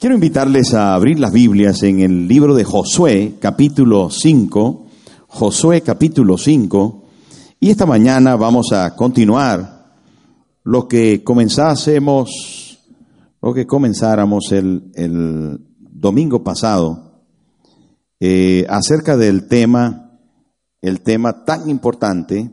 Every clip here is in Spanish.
Quiero invitarles a abrir las Biblias en el libro de Josué, capítulo 5, Josué capítulo 5, y esta mañana vamos a continuar lo que comenzásemos, lo que comenzáramos el, el domingo pasado, eh, acerca del tema, el tema tan importante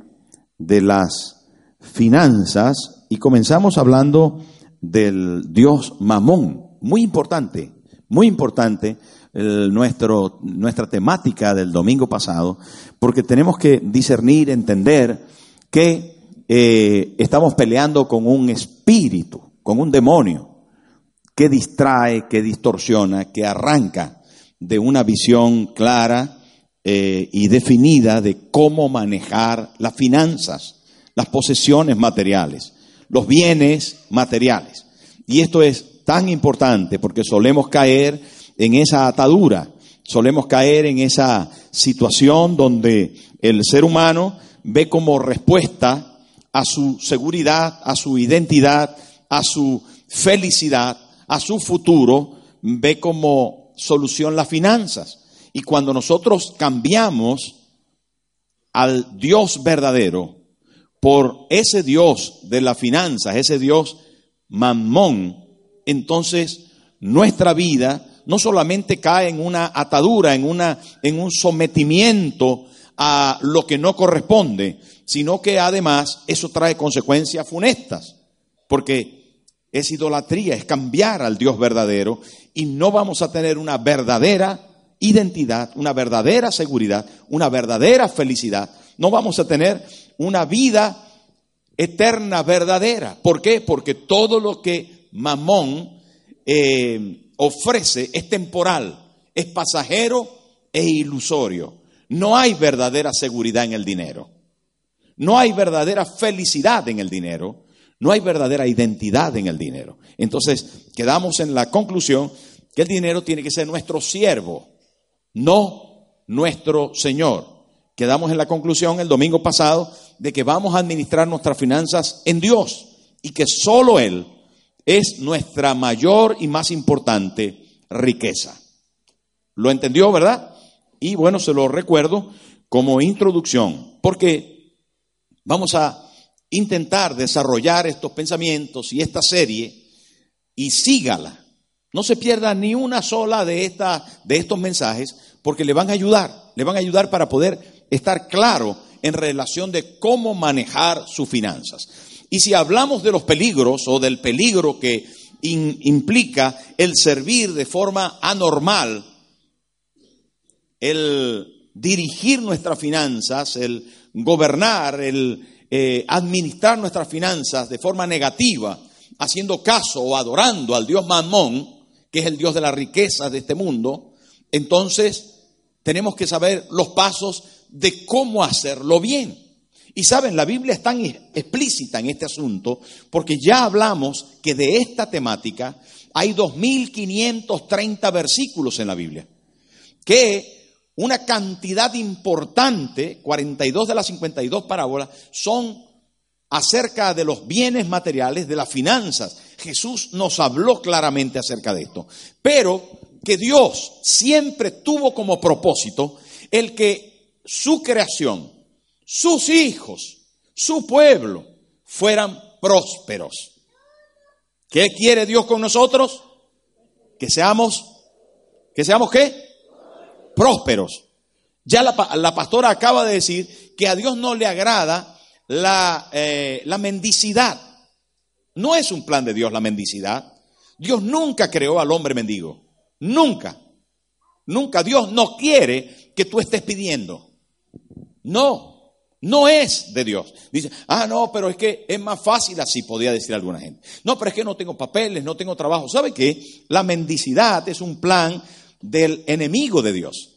de las finanzas, y comenzamos hablando del Dios Mamón, muy importante, muy importante nuestro, nuestra temática del domingo pasado, porque tenemos que discernir, entender que eh, estamos peleando con un espíritu, con un demonio, que distrae, que distorsiona, que arranca de una visión clara eh, y definida de cómo manejar las finanzas, las posesiones materiales, los bienes materiales. Y esto es tan importante porque solemos caer en esa atadura, solemos caer en esa situación donde el ser humano ve como respuesta a su seguridad, a su identidad, a su felicidad, a su futuro, ve como solución las finanzas. Y cuando nosotros cambiamos al Dios verdadero por ese Dios de las finanzas, ese Dios mamón, entonces nuestra vida no solamente cae en una atadura, en, una, en un sometimiento a lo que no corresponde, sino que además eso trae consecuencias funestas, porque es idolatría, es cambiar al Dios verdadero y no vamos a tener una verdadera identidad, una verdadera seguridad, una verdadera felicidad. No vamos a tener una vida eterna, verdadera. ¿Por qué? Porque todo lo que Mamón eh, ofrece es temporal, es pasajero e ilusorio. No hay verdadera seguridad en el dinero. No hay verdadera felicidad en el dinero. No hay verdadera identidad en el dinero. Entonces, quedamos en la conclusión que el dinero tiene que ser nuestro siervo, no nuestro Señor. Quedamos en la conclusión el domingo pasado de que vamos a administrar nuestras finanzas en Dios y que solo Él es nuestra mayor y más importante riqueza. ¿Lo entendió, verdad? Y bueno, se lo recuerdo como introducción, porque vamos a intentar desarrollar estos pensamientos y esta serie y sígala. No se pierda ni una sola de, esta, de estos mensajes porque le van a ayudar, le van a ayudar para poder estar claro en relación de cómo manejar sus finanzas. Y si hablamos de los peligros o del peligro que implica el servir de forma anormal, el dirigir nuestras finanzas, el gobernar, el eh, administrar nuestras finanzas de forma negativa, haciendo caso o adorando al Dios Mamón, que es el Dios de la riqueza de este mundo, entonces tenemos que saber los pasos de cómo hacerlo bien. Y saben, la Biblia es tan explícita en este asunto porque ya hablamos que de esta temática hay 2.530 versículos en la Biblia. Que una cantidad importante, 42 de las 52 parábolas, son acerca de los bienes materiales, de las finanzas. Jesús nos habló claramente acerca de esto. Pero que Dios siempre tuvo como propósito el que su creación, sus hijos, su pueblo, fueran prósperos. ¿Qué quiere Dios con nosotros? Que seamos, que seamos qué? Prósperos. Ya la, pastora acaba de decir que a Dios no le agrada la, eh, la mendicidad. No es un plan de Dios la mendicidad. Dios nunca creó al hombre mendigo. Nunca. Nunca. Dios no quiere que tú estés pidiendo. No. No es de Dios. Dice, ah, no, pero es que es más fácil así, podría decir alguna gente. No, pero es que no tengo papeles, no tengo trabajo. ¿Sabe qué? La mendicidad es un plan del enemigo de Dios.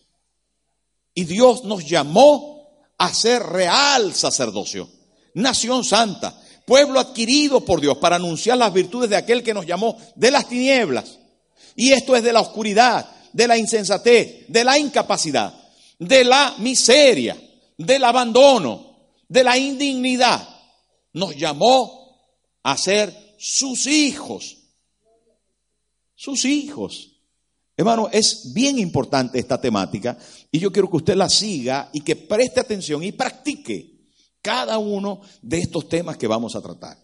Y Dios nos llamó a ser real sacerdocio, nación santa, pueblo adquirido por Dios para anunciar las virtudes de aquel que nos llamó de las tinieblas. Y esto es de la oscuridad, de la insensatez, de la incapacidad, de la miseria del abandono, de la indignidad. Nos llamó a ser sus hijos. Sus hijos. Hermano, es bien importante esta temática y yo quiero que usted la siga y que preste atención y practique cada uno de estos temas que vamos a tratar.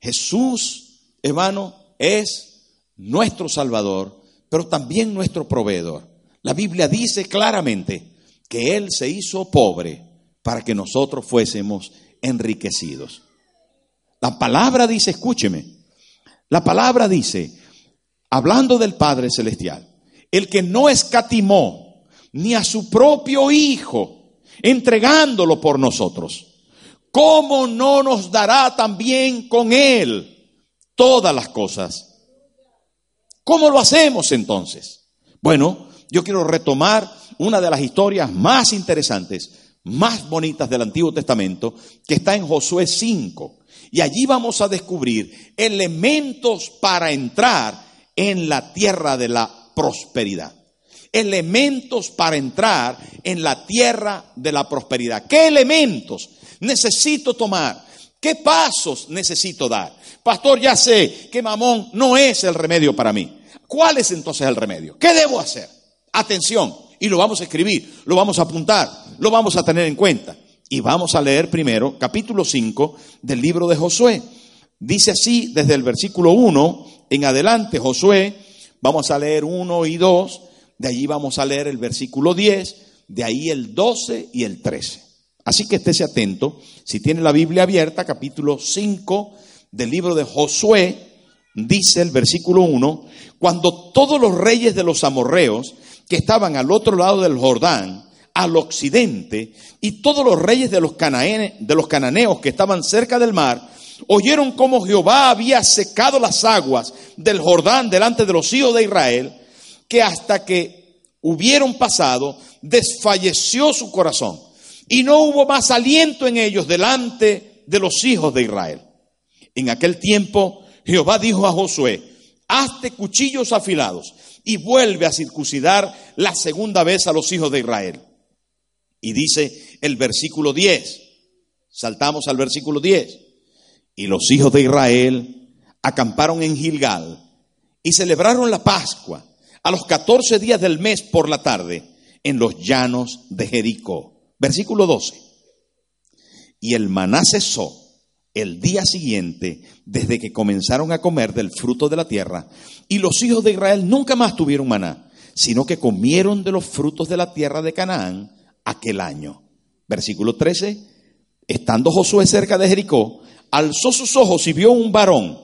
Jesús, hermano, es nuestro Salvador, pero también nuestro proveedor. La Biblia dice claramente que Él se hizo pobre para que nosotros fuésemos enriquecidos. La palabra dice, escúcheme, la palabra dice, hablando del Padre Celestial, el que no escatimó ni a su propio Hijo, entregándolo por nosotros, ¿cómo no nos dará también con Él todas las cosas? ¿Cómo lo hacemos entonces? Bueno, yo quiero retomar una de las historias más interesantes más bonitas del Antiguo Testamento, que está en Josué 5. Y allí vamos a descubrir elementos para entrar en la tierra de la prosperidad. Elementos para entrar en la tierra de la prosperidad. ¿Qué elementos necesito tomar? ¿Qué pasos necesito dar? Pastor, ya sé que mamón no es el remedio para mí. ¿Cuál es entonces el remedio? ¿Qué debo hacer? Atención, y lo vamos a escribir, lo vamos a apuntar, lo vamos a tener en cuenta. Y vamos a leer primero capítulo 5 del libro de Josué. Dice así desde el versículo 1 en adelante Josué, vamos a leer 1 y 2, de allí vamos a leer el versículo 10, de ahí el 12 y el 13. Así que estése atento, si tiene la Biblia abierta, capítulo 5 del libro de Josué, dice el versículo 1, cuando todos los reyes de los amorreos que estaban al otro lado del Jordán, al occidente, y todos los reyes de los, de los cananeos que estaban cerca del mar, oyeron cómo Jehová había secado las aguas del Jordán delante de los hijos de Israel, que hasta que hubieron pasado, desfalleció su corazón, y no hubo más aliento en ellos delante de los hijos de Israel. En aquel tiempo Jehová dijo a Josué, hazte cuchillos afilados y vuelve a circuncidar la segunda vez a los hijos de Israel. Y dice el versículo 10, saltamos al versículo 10, y los hijos de Israel acamparon en Gilgal y celebraron la Pascua a los 14 días del mes por la tarde en los llanos de Jericó. Versículo 12. Y el maná cesó el día siguiente, desde que comenzaron a comer del fruto de la tierra, y los hijos de Israel nunca más tuvieron maná, sino que comieron de los frutos de la tierra de Canaán aquel año. Versículo 13, estando Josué cerca de Jericó, alzó sus ojos y vio un varón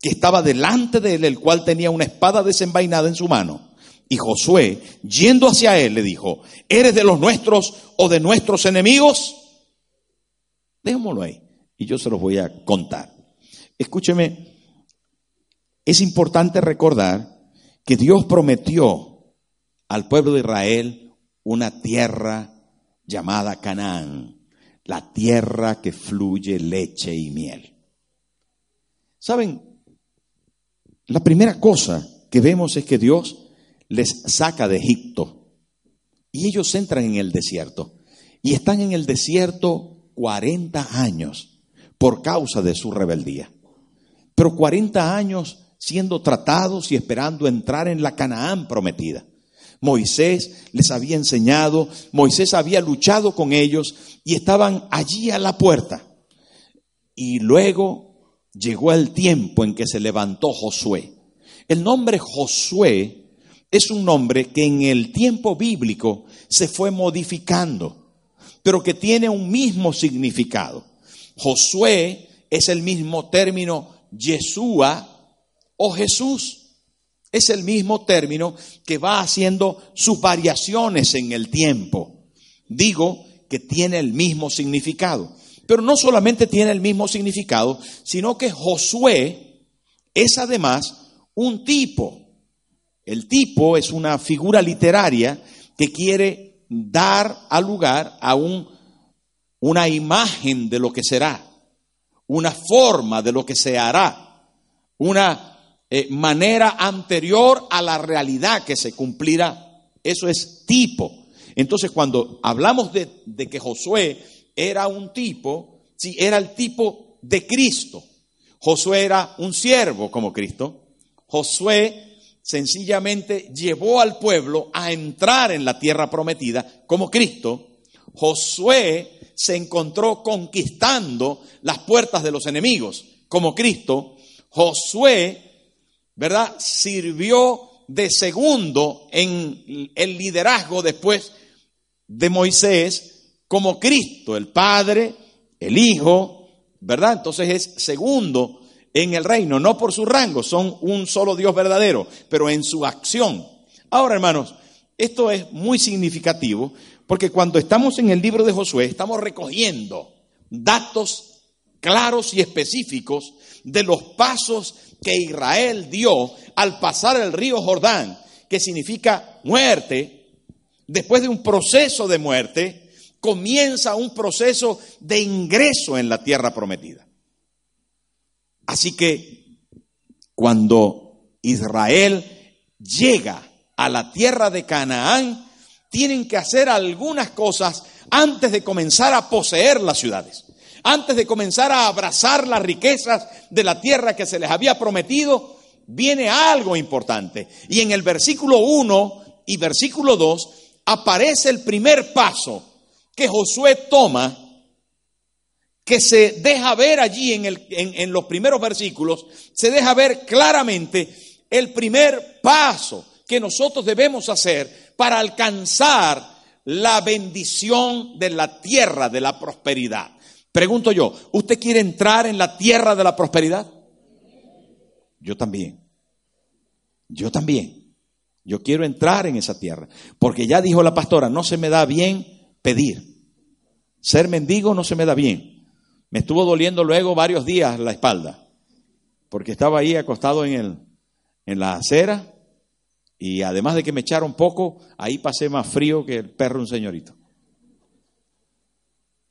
que estaba delante de él, el cual tenía una espada desenvainada en su mano. Y Josué, yendo hacia él, le dijo, ¿eres de los nuestros o de nuestros enemigos? Dejémoslo ahí y yo se los voy a contar. Escúcheme, es importante recordar que Dios prometió al pueblo de Israel una tierra llamada Canaán, la tierra que fluye leche y miel. ¿Saben? La primera cosa que vemos es que Dios les saca de Egipto y ellos entran en el desierto y están en el desierto 40 años por causa de su rebeldía. Pero 40 años siendo tratados y esperando entrar en la Canaán prometida. Moisés les había enseñado, Moisés había luchado con ellos y estaban allí a la puerta. Y luego llegó el tiempo en que se levantó Josué. El nombre Josué es un nombre que en el tiempo bíblico se fue modificando, pero que tiene un mismo significado. Josué es el mismo término Yeshua o Jesús. Es el mismo término que va haciendo sus variaciones en el tiempo. Digo que tiene el mismo significado. Pero no solamente tiene el mismo significado, sino que Josué es además un tipo. El tipo es una figura literaria que quiere dar al lugar a un, una imagen de lo que será, una forma de lo que se hará, una eh, manera anterior a la realidad que se cumplirá. Eso es tipo. Entonces, cuando hablamos de, de que Josué era un tipo, sí, era el tipo de Cristo. Josué era un siervo como Cristo. Josué sencillamente llevó al pueblo a entrar en la tierra prometida como Cristo. Josué se encontró conquistando las puertas de los enemigos como Cristo. Josué, ¿verdad? Sirvió de segundo en el liderazgo después de Moisés como Cristo, el Padre, el Hijo, ¿verdad? Entonces es segundo en el reino, no por su rango, son un solo Dios verdadero, pero en su acción. Ahora, hermanos, esto es muy significativo porque cuando estamos en el libro de Josué estamos recogiendo datos claros y específicos de los pasos que Israel dio al pasar el río Jordán, que significa muerte, después de un proceso de muerte, comienza un proceso de ingreso en la tierra prometida. Así que cuando Israel llega a la tierra de Canaán, tienen que hacer algunas cosas antes de comenzar a poseer las ciudades, antes de comenzar a abrazar las riquezas de la tierra que se les había prometido, viene algo importante. Y en el versículo 1 y versículo 2 aparece el primer paso que Josué toma, que se deja ver allí en, el, en, los primeros versículos, se deja ver claramente el primer paso que nosotros debemos hacer para alcanzar la bendición de la tierra de la prosperidad. Pregunto yo, ¿usted quiere entrar en la tierra de la prosperidad? Yo también. Yo también. Yo quiero entrar en esa tierra. Porque ya dijo la pastora, no se me da bien pedir. Ser mendigo no se me da bien. Me estuvo doliendo luego varios días la espalda. Porque estaba ahí acostado en, el, en la acera. Y además de que me echaron poco, ahí pasé más frío que el perro un señorito.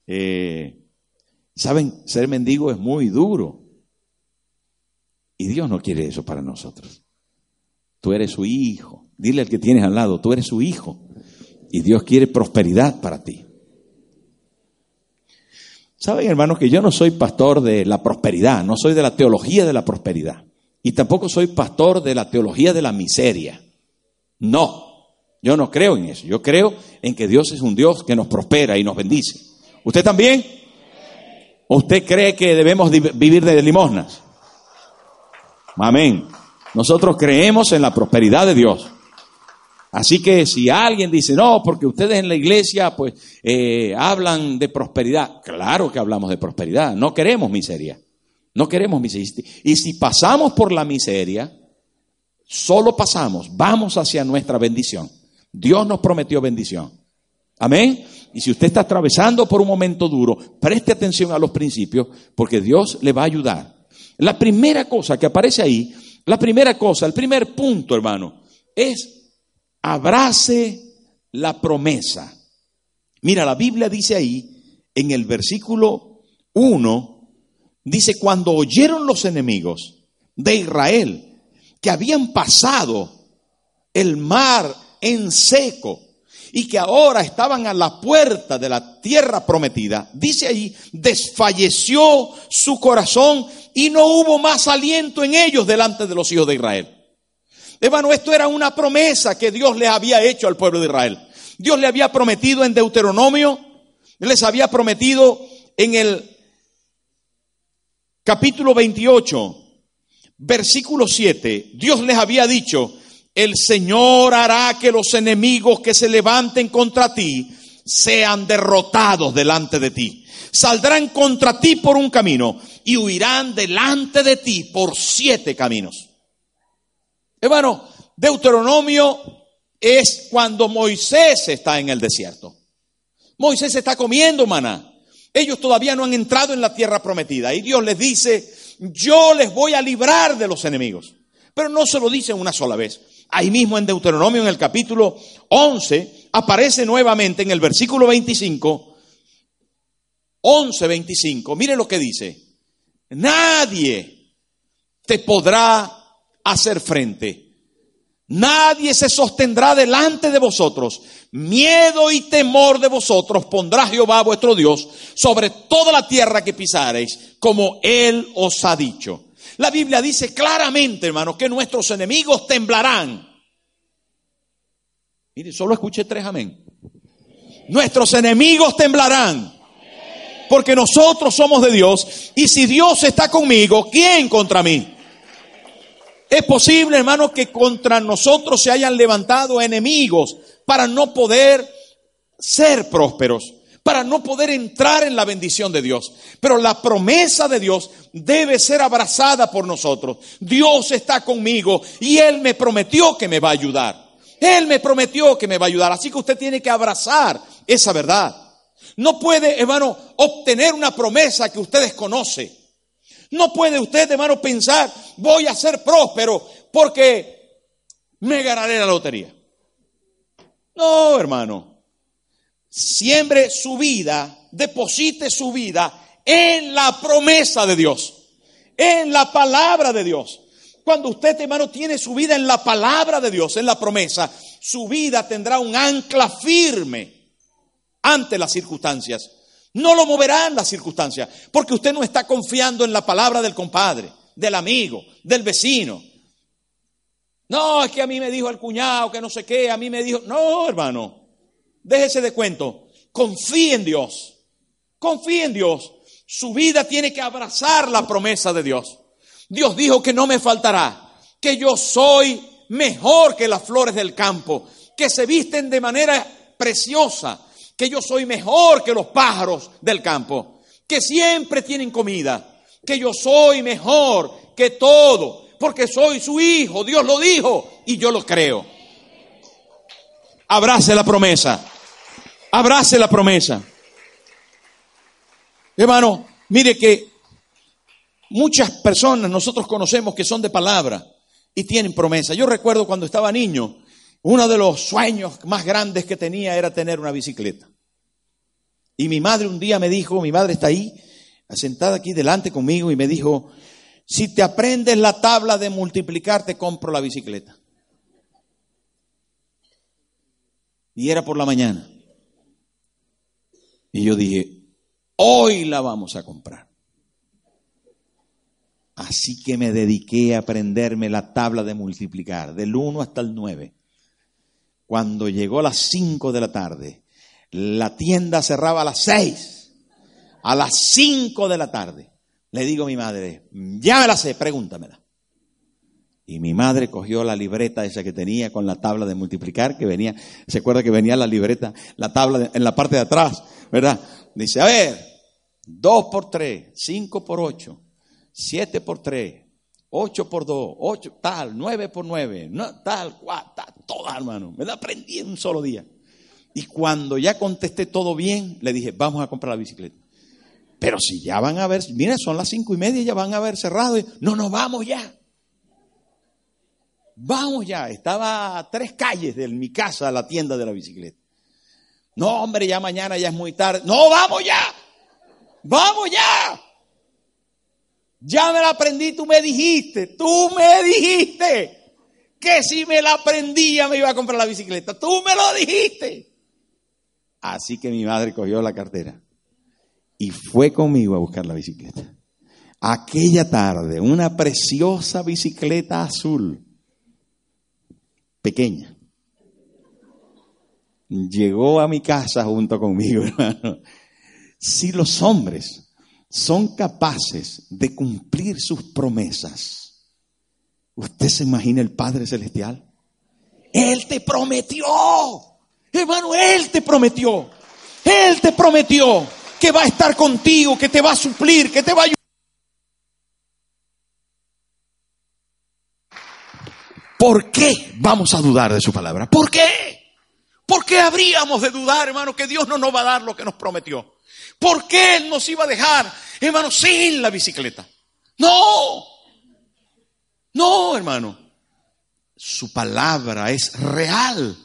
Eh, Saben, ser mendigo es muy duro. Y Dios no quiere eso para nosotros. Tú eres su hijo. Dile al que tienes al lado, tú eres su hijo. Y Dios quiere prosperidad para ti. Saben, hermanos, que yo no soy pastor de la prosperidad, no soy de la teología de la prosperidad. Y tampoco soy pastor de la teología de la miseria. No, yo no creo en eso. Yo creo en que Dios es un Dios que nos prospera y nos bendice. ¿Usted también? ¿O usted cree que debemos vivir de limosnas? Amén. Nosotros creemos en la prosperidad de Dios. Así que si alguien dice, no, porque ustedes en la iglesia pues eh, hablan de prosperidad, claro que hablamos de prosperidad, no queremos miseria, no queremos miseria. Y si pasamos por la miseria, solo pasamos, vamos hacia nuestra bendición. Dios nos prometió bendición. Amén. Y si usted está atravesando por un momento duro, preste atención a los principios porque Dios le va a ayudar. La primera cosa que aparece ahí la primera cosa, el primer punto, hermano, es abrace la promesa. Mira, la Biblia dice ahí, en el versículo 1, dice, cuando oyeron los enemigos de Israel que habían pasado el mar en seco y que ahora estaban a la puerta de la tierra prometida, dice ahí, desfalleció su corazón y no hubo más aliento en ellos delante de los hijos de Israel. Hermano, esto era una promesa que Dios les había hecho al pueblo de Israel. Dios le había prometido en Deuteronomio, les había prometido en el capítulo 28, versículo 7, Dios les había dicho, el Señor hará que los enemigos que se levanten contra ti sean derrotados delante de ti. Saldrán contra ti por un camino y huirán delante de ti por siete caminos. Hermano, Deuteronomio es cuando Moisés está en el desierto. Moisés está comiendo maná. Ellos todavía no han entrado en la tierra prometida. Y Dios les dice, yo les voy a librar de los enemigos. Pero no se lo dice una sola vez. Ahí mismo en Deuteronomio, en el capítulo 11, aparece nuevamente en el versículo 25, 11, 25. Mire lo que dice. Nadie te podrá hacer frente. Nadie se sostendrá delante de vosotros. Miedo y temor de vosotros pondrá Jehová vuestro Dios sobre toda la tierra que pisareis, como Él os ha dicho. La Biblia dice claramente, hermano, que nuestros enemigos temblarán. Mire, solo escuché tres amén. Nuestros enemigos temblarán. Porque nosotros somos de Dios. Y si Dios está conmigo, ¿quién contra mí? Es posible, hermano, que contra nosotros se hayan levantado enemigos para no poder ser prósperos para no poder entrar en la bendición de Dios. Pero la promesa de Dios debe ser abrazada por nosotros. Dios está conmigo y Él me prometió que me va a ayudar. Él me prometió que me va a ayudar. Así que usted tiene que abrazar esa verdad. No puede, hermano, obtener una promesa que usted desconoce. No puede usted, hermano, pensar, voy a ser próspero porque me ganaré la lotería. No, hermano siembre su vida, deposite su vida en la promesa de Dios, en la palabra de Dios. Cuando usted, hermano, tiene su vida en la palabra de Dios, en la promesa, su vida tendrá un ancla firme ante las circunstancias. No lo moverán las circunstancias, porque usted no está confiando en la palabra del compadre, del amigo, del vecino. No, es que a mí me dijo el cuñado, que no sé qué, a mí me dijo, no, hermano. Déjese de cuento. Confíe en Dios. Confíe en Dios. Su vida tiene que abrazar la promesa de Dios. Dios dijo que no me faltará, que yo soy mejor que las flores del campo, que se visten de manera preciosa, que yo soy mejor que los pájaros del campo, que siempre tienen comida, que yo soy mejor que todo, porque soy su hijo, Dios lo dijo y yo lo creo. Abrace la promesa. Abrace la promesa. Hermano, mire que muchas personas nosotros conocemos que son de palabra y tienen promesa. Yo recuerdo cuando estaba niño, uno de los sueños más grandes que tenía era tener una bicicleta. Y mi madre un día me dijo, mi madre está ahí, sentada aquí delante conmigo, y me dijo, si te aprendes la tabla de multiplicar, te compro la bicicleta. Y era por la mañana. Y yo dije, hoy la vamos a comprar. Así que me dediqué a aprenderme la tabla de multiplicar, del 1 hasta el 9. Cuando llegó a las 5 de la tarde, la tienda cerraba a las 6. A las 5 de la tarde, le digo a mi madre, ya me la sé, pregúntamela. Y mi madre cogió la libreta esa que tenía con la tabla de multiplicar, que venía, se acuerda que venía la libreta, la tabla en la parte de atrás, ¿verdad? Dice, a ver, 2 por 3, 5 por 8, 7 por 3, 8 por 2, 8, tal, 9 por 9, no, tal, cual, tal, toda, hermano. Me la aprendí en un solo día. Y cuando ya contesté todo bien, le dije, vamos a comprar la bicicleta. Pero si ya van a ver, mira, son las cinco y media, ya van a haber cerrado. No, no, vamos ya. Vamos ya, estaba a tres calles de mi casa la tienda de la bicicleta. No, hombre, ya mañana ya es muy tarde. No, vamos ya. Vamos ya. Ya me la aprendí, tú me dijiste, tú me dijiste que si me la aprendía me iba a comprar la bicicleta. Tú me lo dijiste. Así que mi madre cogió la cartera y fue conmigo a buscar la bicicleta. Aquella tarde, una preciosa bicicleta azul pequeña. Llegó a mi casa junto conmigo, hermano. Si los hombres son capaces de cumplir sus promesas, ¿usted se imagina el Padre Celestial? Él te prometió, hermano, Él te prometió, Él te prometió que va a estar contigo, que te va a suplir, que te va a ayudar. ¿Por qué vamos a dudar de su palabra? ¿Por qué? ¿Por qué habríamos de dudar, hermano, que Dios no nos va a dar lo que nos prometió? ¿Por qué Él nos iba a dejar, hermano, sin la bicicleta? No, no, hermano. Su palabra es real.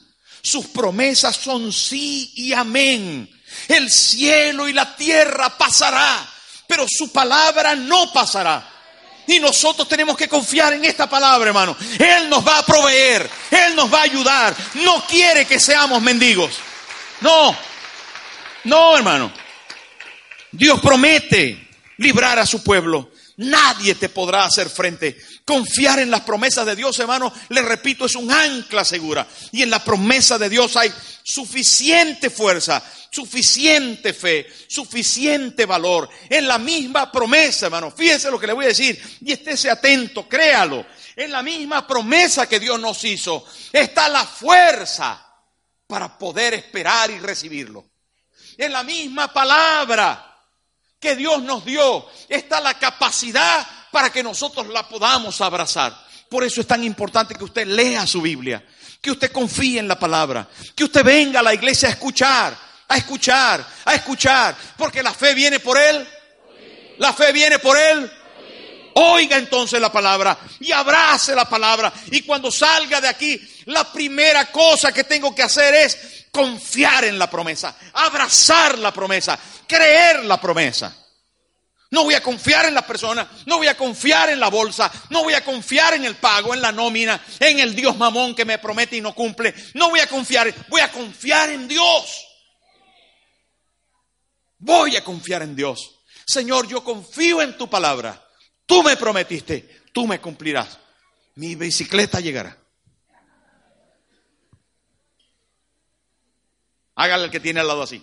Sus promesas son sí y amén. El cielo y la tierra pasará, pero su palabra no pasará. Y nosotros tenemos que confiar en esta palabra, hermano. Él nos va a proveer, Él nos va a ayudar. No quiere que seamos mendigos. No, no, hermano. Dios promete librar a su pueblo. Nadie te podrá hacer frente. Confiar en las promesas de Dios, hermano, le repito, es un ancla segura. Y en la promesa de Dios hay suficiente fuerza, suficiente fe, suficiente valor. En la misma promesa, hermano. Fíjese lo que le voy a decir y estése atento, créalo. En la misma promesa que Dios nos hizo está la fuerza para poder esperar y recibirlo. En la misma palabra que Dios nos dio está la capacidad para que nosotros la podamos abrazar. Por eso es tan importante que usted lea su Biblia, que usted confíe en la palabra, que usted venga a la iglesia a escuchar, a escuchar, a escuchar, porque la fe viene por él. La fe viene por él. Oiga entonces la palabra y abrace la palabra. Y cuando salga de aquí, la primera cosa que tengo que hacer es confiar en la promesa, abrazar la promesa, creer la promesa. No voy a confiar en la persona, no voy a confiar en la bolsa, no voy a confiar en el pago, en la nómina, en el Dios mamón que me promete y no cumple. No voy a confiar, voy a confiar en Dios. Voy a confiar en Dios. Señor, yo confío en tu palabra. Tú me prometiste, tú me cumplirás. Mi bicicleta llegará. Hágale el que tiene al lado así.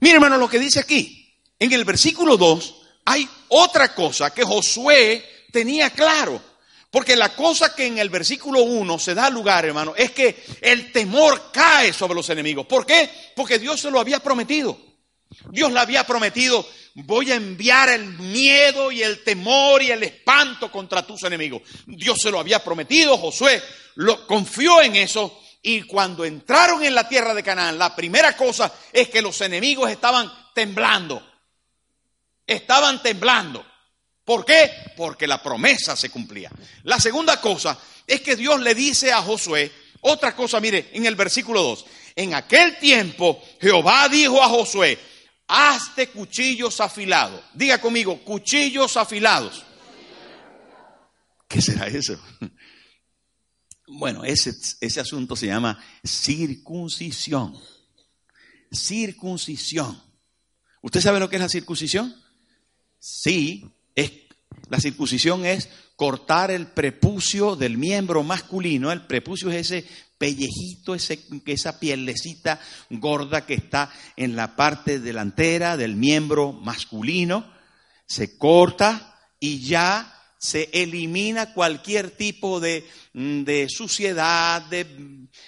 Mire, hermano, lo que dice aquí. En el versículo 2 hay otra cosa que Josué tenía claro. Porque la cosa que en el versículo 1 se da lugar, hermano, es que el temor cae sobre los enemigos. ¿Por qué? Porque Dios se lo había prometido. Dios le había prometido, voy a enviar el miedo y el temor y el espanto contra tus enemigos. Dios se lo había prometido, Josué lo confió en eso y cuando entraron en la tierra de Canaán, la primera cosa es que los enemigos estaban temblando. Estaban temblando. ¿Por qué? Porque la promesa se cumplía. La segunda cosa es que Dios le dice a Josué, otra cosa, mire, en el versículo 2, en aquel tiempo Jehová dijo a Josué, hazte cuchillos afilados. Diga conmigo, cuchillos afilados. ¿Qué será eso? Bueno, ese, ese asunto se llama circuncisión. Circuncisión. ¿Usted sabe lo que es la circuncisión? Sí, es, la circuncisión es cortar el prepucio del miembro masculino. El prepucio es ese pellejito, ese, esa pielecita gorda que está en la parte delantera del miembro masculino. Se corta y ya se elimina cualquier tipo de, mm, suciedad, de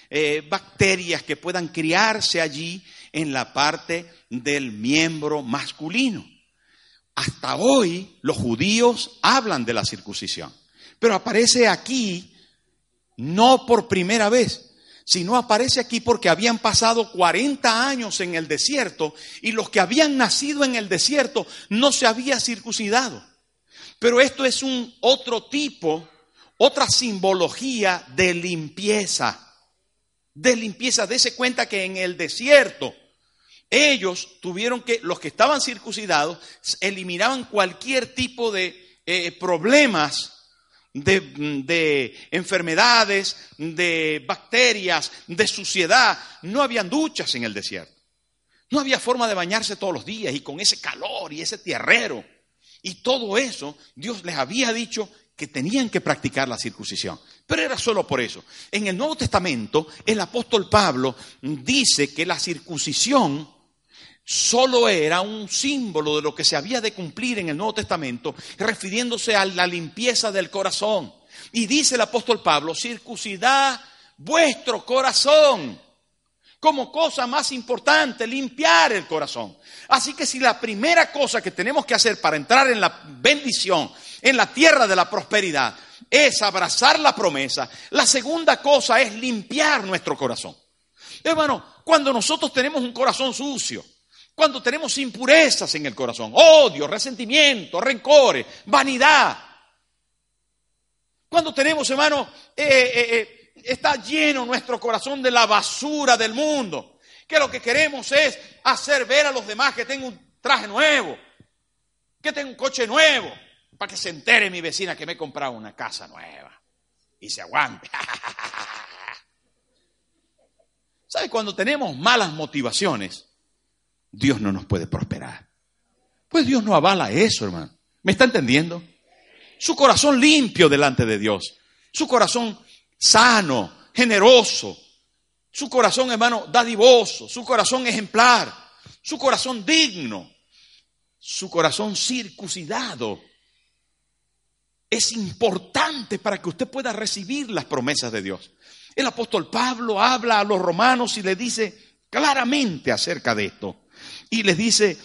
eh, bacterias que puedan criarse allí en la parte del miembro masculino. Hasta hoy los judíos hablan de la circuncisión, pero aparece aquí no por primera vez, sino aparece aquí porque habían pasado 40 años en el desierto y los que habían nacido en el desierto no se había circuncidado. Pero esto es un otro tipo, otra simbología de limpieza. De limpieza. Dese cuenta que en el desierto ellos tuvieron que, los que estaban circuncidados, eliminaban cualquier tipo de eh, problemas de, de, enfermedades, de bacterias, de suciedad. No habían duchas en el desierto. No había forma de bañarse todos los días y con ese calor y ese tierrero. Y todo eso, Dios les había dicho que tenían que practicar la circuncisión. Pero era solo por eso. En el Nuevo Testamento, el apóstol Pablo dice que la circuncisión solo era un símbolo de lo que se había de cumplir en el Nuevo Testamento, refiriéndose a la limpieza del corazón. Y dice el apóstol Pablo, circuncidad vuestro corazón como cosa más importante, limpiar el corazón. Así que si la primera cosa que tenemos que hacer para entrar en la bendición, en la tierra de la prosperidad, es abrazar la promesa. La segunda cosa es limpiar nuestro corazón. Hermano, cuando nosotros tenemos un corazón sucio, cuando tenemos impurezas en el corazón, odio, resentimiento, rencores, vanidad, cuando tenemos, hermano, eh, eh, eh, está lleno nuestro corazón de la basura del mundo, que lo que queremos es hacer ver a los demás que tengo un traje nuevo, que tengo un coche nuevo, para que se entere mi vecina que me he comprado una casa nueva y se aguante. ¿Sabe? Cuando tenemos malas motivaciones, Dios no nos puede prosperar. Pues Dios no avala eso, hermano. ¿Me está entendiendo? Su corazón limpio delante de Dios. Su corazón sano, generoso. Su corazón, hermano, dadivoso. Su corazón ejemplar. Su corazón digno. Su corazón circuncidado. Es importante para que usted pueda recibir las promesas de Dios. El apóstol Pablo habla a los romanos y le dice claramente acerca de esto. Y les dice,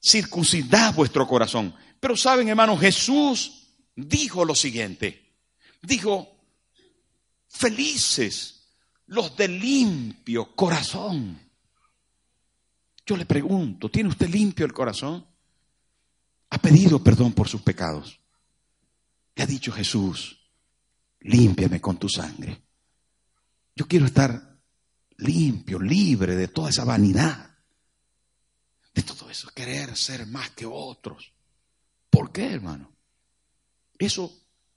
circuncidad vuestro corazón. Pero saben, hermanos, Jesús dijo lo siguiente. Dijo, felices los de limpio corazón. Yo le pregunto, ¿tiene usted limpio el corazón? ¿Ha pedido perdón por sus pecados? Le ha dicho Jesús, límpiame con tu sangre. Yo quiero estar limpio, libre de toda esa vanidad, de todo eso, querer ser más que otros. ¿Por qué, hermano? Eso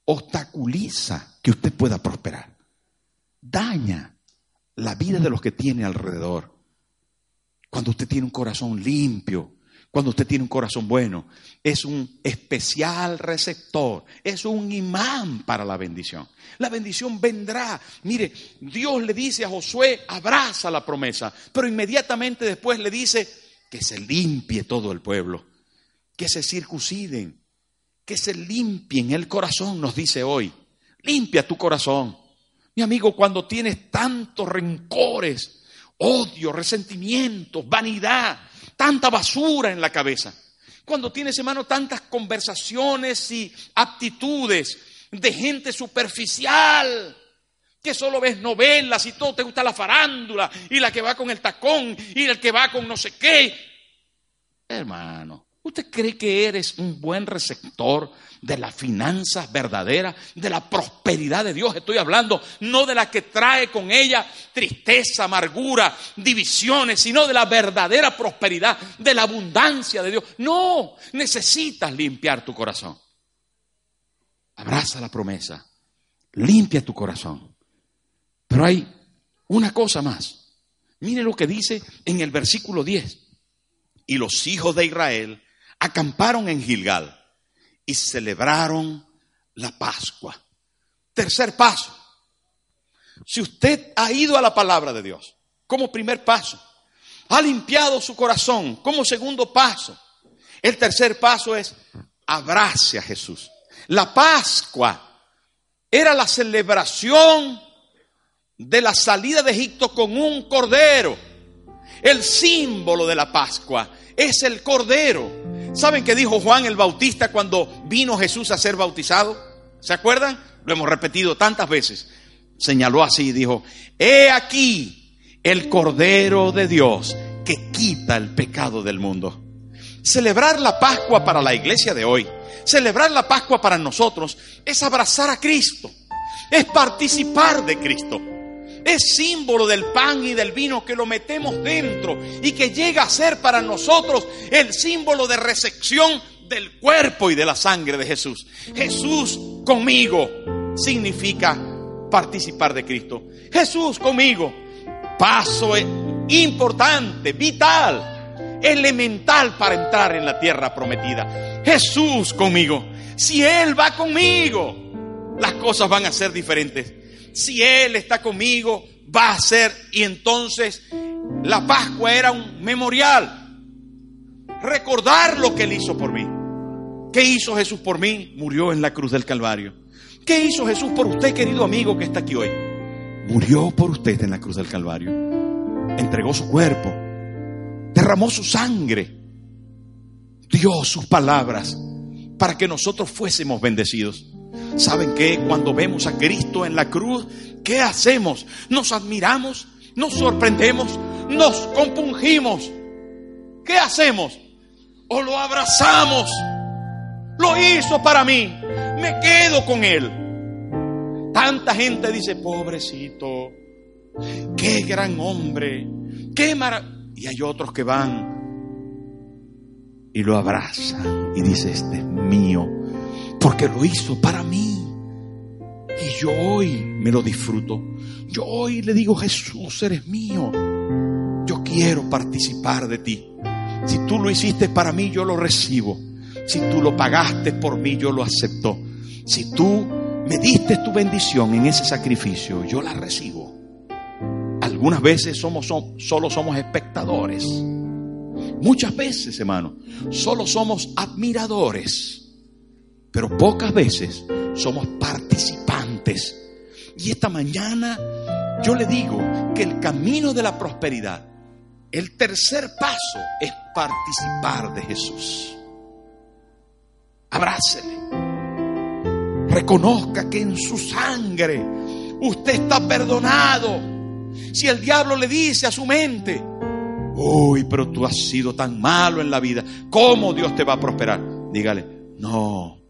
obstaculiza que usted pueda prosperar. Daña la vida de los que tiene alrededor. Cuando usted tiene un corazón limpio, cuando usted tiene un corazón bueno, es un especial receptor, es un imán para la bendición. La bendición vendrá. Mire, Dios le dice a Josué, abraza la promesa, pero inmediatamente después le dice que se limpie todo el pueblo, que se circunciden, que se limpien el corazón, nos dice hoy. Limpia tu corazón. Mi amigo, cuando tienes tantos rencores, odio, resentimientos, vanidad, tanta basura en la cabeza. Cuando tienes, hermano, tantas conversaciones y actitudes de gente superficial, que solo ves novelas y todo te gusta la farándula y la que va con el tacón y el que va con no sé qué. Hermano, ¿usted cree que eres un buen receptor de las finanzas verdaderas, de la prosperidad de Dios. Estoy hablando no de la que trae con ella tristeza, amargura, divisiones, sino de la verdadera prosperidad, de la abundancia de Dios. No, necesitas limpiar tu corazón. Abraza la promesa, limpia tu corazón. Pero hay una cosa más. Mire lo que dice en el versículo 10. Y los hijos de Israel acamparon en Gilgal y celebraron la Pascua. Tercer paso. Si usted ha ido a la palabra de Dios como primer paso, ha limpiado su corazón como segundo paso, el tercer paso es abrace a Jesús. La Pascua era la celebración de la salida de Egipto con un cordero. El símbolo de la Pascua es el cordero. ¿Saben qué dijo Juan el Bautista cuando vino Jesús a ser bautizado? ¿Se acuerdan? Lo hemos repetido tantas veces. Señaló así y dijo, he aquí el Cordero de Dios que quita el pecado del mundo. Celebrar la Pascua para la iglesia de hoy, celebrar la Pascua para nosotros, es abrazar a Cristo, es participar de Cristo. Es símbolo del pan y del vino que lo metemos dentro y que llega a ser para nosotros el símbolo de recepción del cuerpo y de la sangre de Jesús. Jesús conmigo significa participar de Cristo. Jesús conmigo, paso importante, vital, elemental para entrar en la tierra prometida. Jesús conmigo. Si Él va conmigo, las cosas van a ser diferentes si Él está conmigo, va a ser. Y entonces la Pascua era un memorial. Recordar lo que Él hizo por mí. ¿Qué hizo Jesús por mí? Murió en la cruz del Calvario. ¿Qué hizo Jesús por usted, querido amigo que está aquí hoy? Murió por usted en la cruz del Calvario. Entregó su cuerpo. Derramó su sangre. Dio sus palabras para que nosotros fuésemos bendecidos. ¿Saben qué? Cuando vemos a Cristo en la cruz, ¿qué hacemos? Nos admiramos, nos sorprendemos, nos compungimos. ¿Qué hacemos? O lo abrazamos. Lo hizo para mí. Me quedo con él. Tanta gente dice, pobrecito, qué gran hombre, qué maravilla. Y hay otros que van y lo abrazan y dice, este es mío, porque lo hizo para mí. Y yo hoy me lo disfruto. Yo hoy le digo, Jesús, eres mío. Yo quiero participar de ti. Si tú lo hiciste para mí, yo lo recibo. Si tú lo pagaste por mí, yo lo acepto. Si tú me diste tu bendición en ese sacrificio, yo la recibo. Algunas veces somos, solo somos espectadores. Muchas veces, hermano, solo somos admiradores. Pero pocas veces somos participantes. Y esta mañana yo le digo que el camino de la prosperidad, el tercer paso es participar de Jesús. Abrácele. Reconozca que en su sangre usted está perdonado. Si el diablo le dice a su mente, uy, pero tú has sido tan malo en la vida, ¿cómo Dios te va a prosperar? Dígale, no,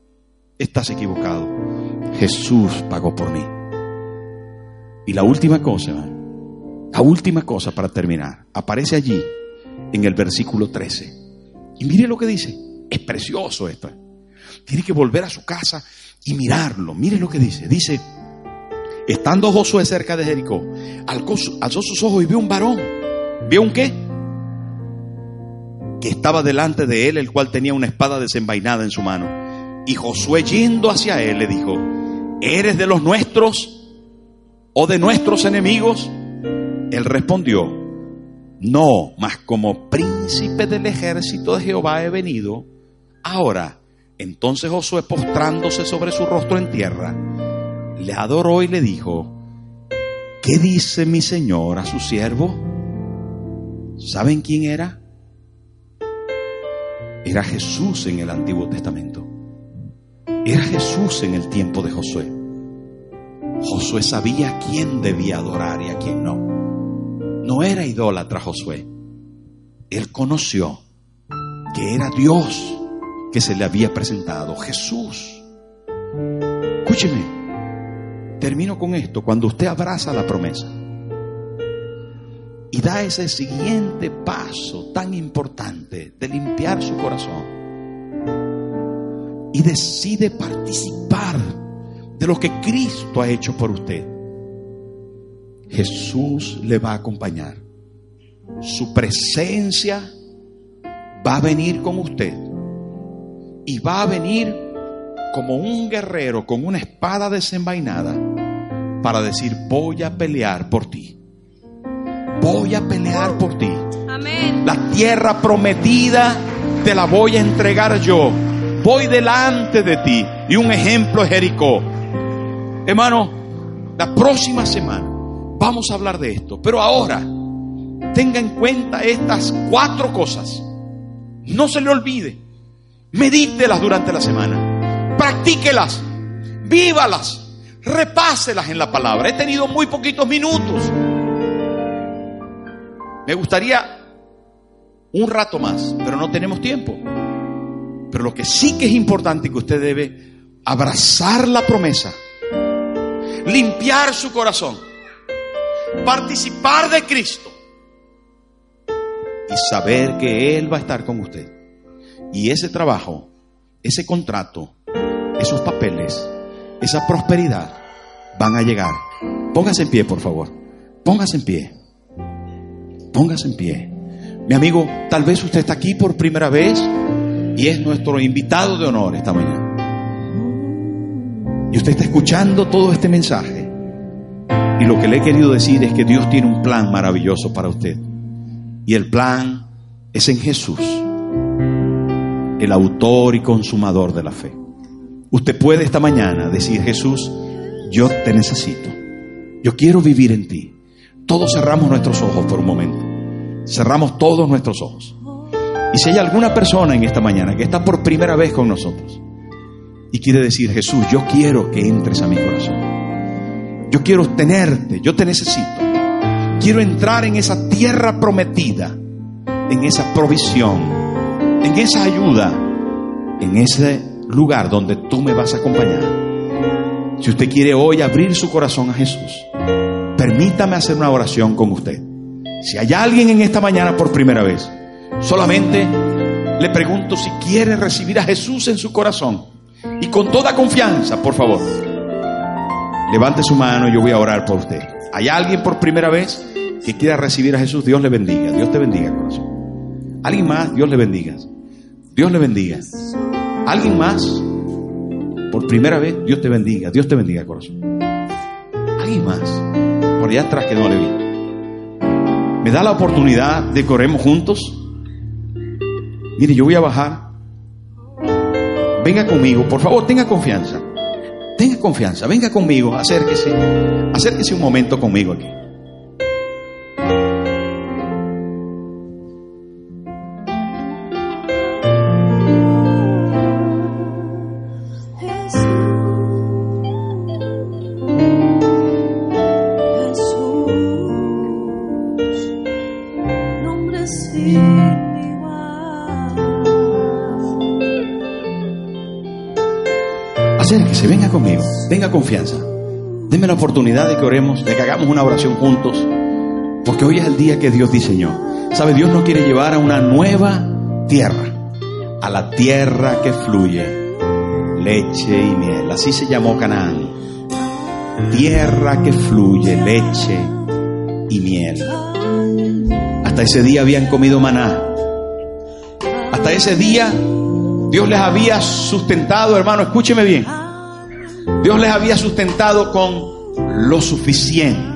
estás equivocado. Jesús pagó por mí. Y la última cosa, la última cosa para terminar, aparece allí en el versículo 13. Y mire lo que dice. Es precioso esto. Tiene que volver a su casa y mirarlo. Mire lo que dice. Dice, estando Josué cerca de Jericó, alzó sus ojos y vio un varón. ¿Vio un qué? Que estaba delante de él, el cual tenía una espada desenvainada en su mano. Y Josué yendo hacia él le dijo, ¿eres de los nuestros? o de nuestros enemigos? Él respondió, no, mas como príncipe del ejército de Jehová he venido. Ahora, entonces Josué postrándose sobre su rostro en tierra, le adoró y le dijo, ¿qué dice mi señor a su siervo? ¿Saben quién era? Era Jesús en el Antiguo Testamento. Era Jesús en el tiempo de Josué. Josué sabía a quién debía adorar y a quién no. No era idólatra Josué. Él conoció que era Dios que se le había presentado, Jesús. Escúcheme, termino con esto, cuando usted abraza la promesa y da ese siguiente paso tan importante de limpiar su corazón y decide participar de lo que Cristo ha hecho por usted, Jesús le va a acompañar. Su presencia va a venir con usted y va a venir como un guerrero con una espada desenvainada para decir, voy a pelear por ti. Voy a pelear por ti. La tierra prometida te la voy a entregar yo. Voy delante de ti. Y un ejemplo es Jericó. Hermano, la próxima semana vamos a hablar de esto. Pero ahora, tenga en cuenta estas cuatro cosas. No se le olvide. Medítelas durante la semana. Practíquelas. Vívalas. Repáselas en la palabra. He tenido muy poquitos minutos. Me gustaría un rato más, pero no tenemos tiempo. Pero lo que sí que es importante que usted debe abrazar la promesa limpiar su corazón, participar de Cristo y saber que Él va a estar con usted. Y ese trabajo, ese contrato, esos papeles, esa prosperidad van a llegar. Póngase en pie, por favor. Póngase en pie. Póngase en pie. Mi amigo, tal vez usted está aquí por primera vez y es nuestro invitado de honor esta mañana. Y usted está escuchando todo este mensaje. Y lo que le he querido decir es que Dios tiene un plan maravilloso para usted. Y el plan es en Jesús, el autor y consumador de la fe. Usted puede esta mañana decir, Jesús, yo te necesito. Yo quiero vivir en ti. Todos cerramos nuestros ojos por un momento. Cerramos todos nuestros ojos. Y si hay alguna persona en esta mañana que está por primera vez con nosotros, y quiere decir, Jesús, yo quiero que entres a mi corazón. Yo quiero tenerte, yo te necesito. Quiero entrar en esa tierra prometida, en esa provisión, en esa ayuda, en ese lugar donde tú me vas a acompañar. Si usted quiere hoy abrir su corazón a Jesús, permítame hacer una oración con usted. Si hay alguien en esta mañana por primera vez, solamente le pregunto si quiere recibir a Jesús en su corazón. Y con toda confianza, por favor, levante su mano y yo voy a orar por usted. ¿Hay alguien por primera vez que quiera recibir a Jesús? Dios le bendiga. Dios te bendiga, corazón. ¿Alguien más? Dios le bendiga. Dios le bendiga. ¿Alguien más? Por primera vez, Dios te bendiga. Dios te bendiga, corazón. ¿Alguien más? Por allá atrás que no le vi. ¿Me da la oportunidad de corremos juntos? Mire, yo voy a bajar. Venga conmigo, por favor, tenga confianza. Tenga confianza, venga conmigo, acérquese. Acérquese un momento conmigo aquí. Confianza. Deme la oportunidad de que oremos, de que hagamos una oración juntos, porque hoy es el día que Dios diseñó. ¿Sabe? Dios nos quiere llevar a una nueva tierra, a la tierra que fluye leche y miel. Así se llamó Canaán. Tierra que fluye leche y miel. Hasta ese día habían comido maná. Hasta ese día Dios les había sustentado, hermano, escúcheme bien. Dios les había sustentado con lo suficiente.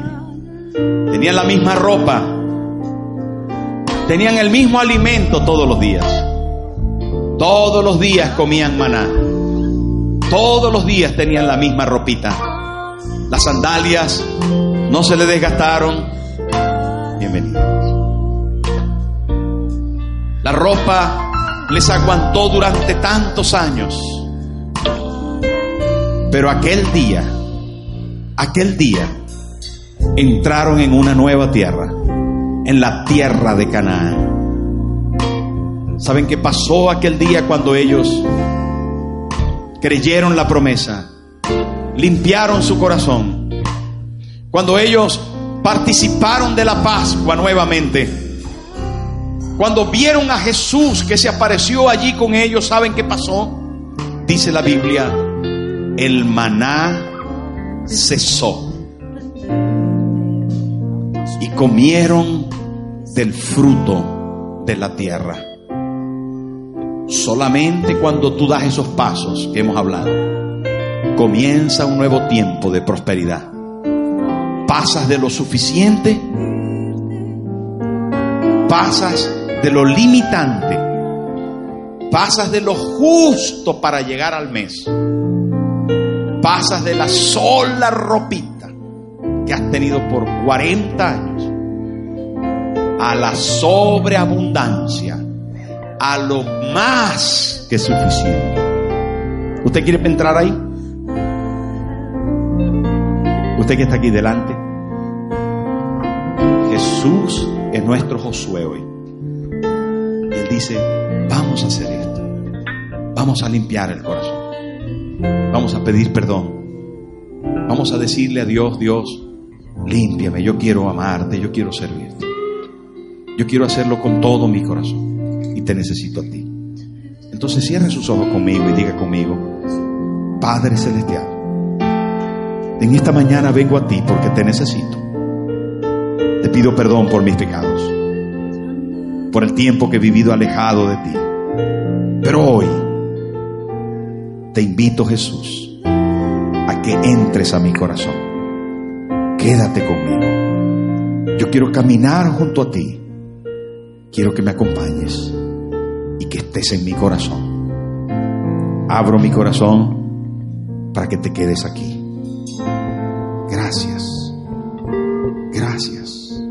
Tenían la misma ropa. Tenían el mismo alimento todos los días. Todos los días comían maná. Todos los días tenían la misma ropita. Las sandalias no se le desgastaron. Bienvenidos. La ropa les aguantó durante tantos años. Pero aquel día, aquel día, entraron en una nueva tierra, en la tierra de Canaán. ¿Saben qué pasó aquel día cuando ellos creyeron la promesa? Limpiaron su corazón. Cuando ellos participaron de la Pascua nuevamente cuando vieron a Jesús que se apareció allí con ellos, ¿saben qué pasó? Dice la Biblia, el maná cesó. Y comieron del fruto de la tierra. Solamente cuando tú das esos pasos que hemos hablado, comienza un nuevo tiempo de prosperidad. Pasas de lo suficiente, pasas de lo limitante, pasas de lo justo para llegar al mes, pasas de la sola ropita que has tenido por 40 años a la sobreabundancia, a lo más que suficiente. ¿Usted quiere entrar ahí? Usted que está aquí delante. Jesús es nuestro Josué hoy dice, vamos a hacer esto. Vamos a limpiar el corazón. Vamos a pedir perdón. Vamos a decirle a Dios, Dios, límpiame, yo quiero amarte, yo quiero servirte. Yo quiero hacerlo con todo mi corazón y te necesito a ti. Entonces cierre sus ojos conmigo y diga conmigo, Padre Celestial, en esta mañana vengo a ti porque te necesito. Te pido perdón por mis pecados por el tiempo que he vivido alejado de ti. Pero hoy te invito, Jesús, a que entres a mi corazón. Quédate conmigo. Yo quiero caminar junto a ti. Quiero que me acompañes y que estés en mi corazón. Abro mi corazón para que te quedes aquí. Gracias. Gracias.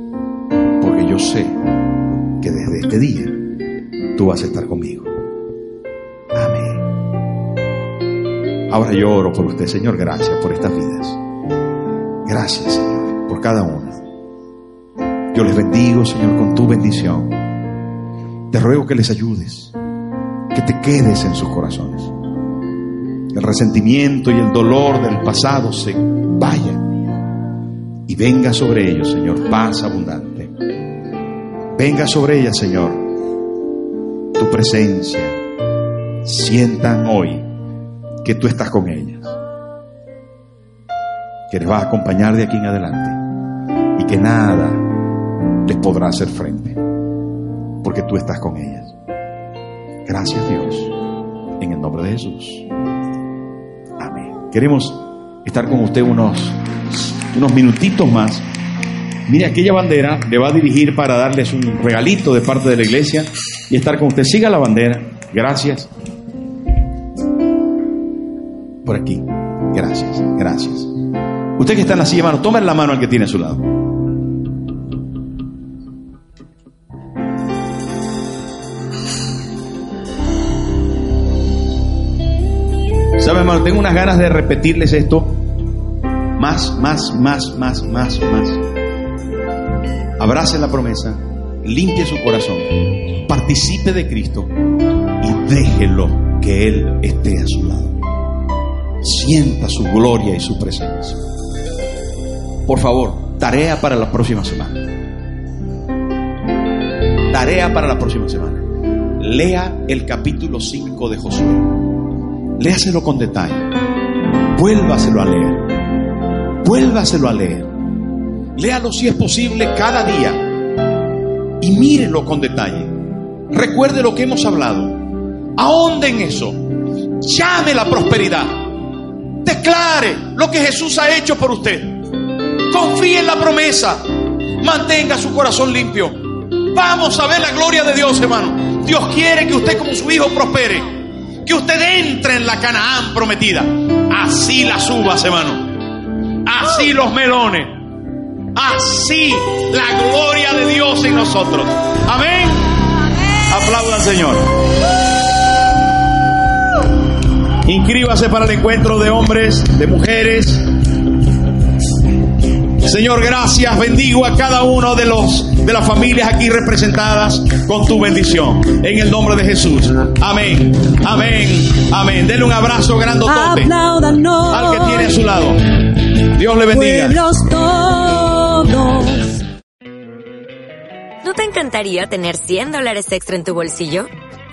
Porque yo sé que desde este día tú vas a estar conmigo. Ahora yo oro por usted, Señor, gracias por estas vidas. Gracias, Señor, por cada una. Yo les bendigo, Señor, con tu bendición. Te ruego que les ayudes, que te quedes en sus corazones. El resentimiento y el dolor del pasado se vayan y venga sobre ellos, Señor, paz abundante. Venga sobre ellas, Señor, tu presencia. Sientan hoy que tú estás con ellas, que les vas a acompañar de aquí en adelante y que nada les podrá hacer frente, porque tú estás con ellas. Gracias Dios, en el nombre de Jesús. Amén. Queremos estar con usted unos, unos minutitos más. Mire, aquella bandera le va a dirigir para darles un regalito de parte de la iglesia y estar con usted. Siga la bandera. Gracias por aquí. Gracias, gracias. Usted que está en la silla, mano, tome la mano al que tiene a su lado. ¿Sabe, hermano? Tengo unas ganas de repetirles esto más, más, más, más, más, más. Abrace la promesa, limpie su corazón, participe de Cristo y déjelo que Él esté a su lado sienta su gloria y su presencia. Por favor, tarea para la próxima semana. Tarea para la próxima semana. Lea el capítulo 5 de Josué. Léaselo con detalle. Vuélvaselo a leer. Vuélvaselo a leer. Léalo si es posible cada día. Y mírelo con detalle. Recuerde lo que hemos hablado. Ahonde en eso. Llame la prosperidad Declare lo que Jesús ha hecho por usted. Confíe en la promesa. Mantenga su corazón limpio. Vamos a ver la gloria de Dios, hermano. Dios quiere que usted como su hijo prospere. Que usted entre en la Canaán prometida. Así las uvas, hermano. Así los melones. Así la gloria de Dios en nosotros. Amén. Aplaudan, Señor. Inscríbase para el encuentro de hombres, de mujeres. Señor, gracias. Bendigo a cada uno de los de las familias aquí representadas con tu bendición. En el nombre de Jesús. Amén. Amén. Amén. Denle un abrazo grandotote al que tiene a su lado. Dios le bendiga. ¿No te encantaría tener 100 dólares extra en tu bolsillo?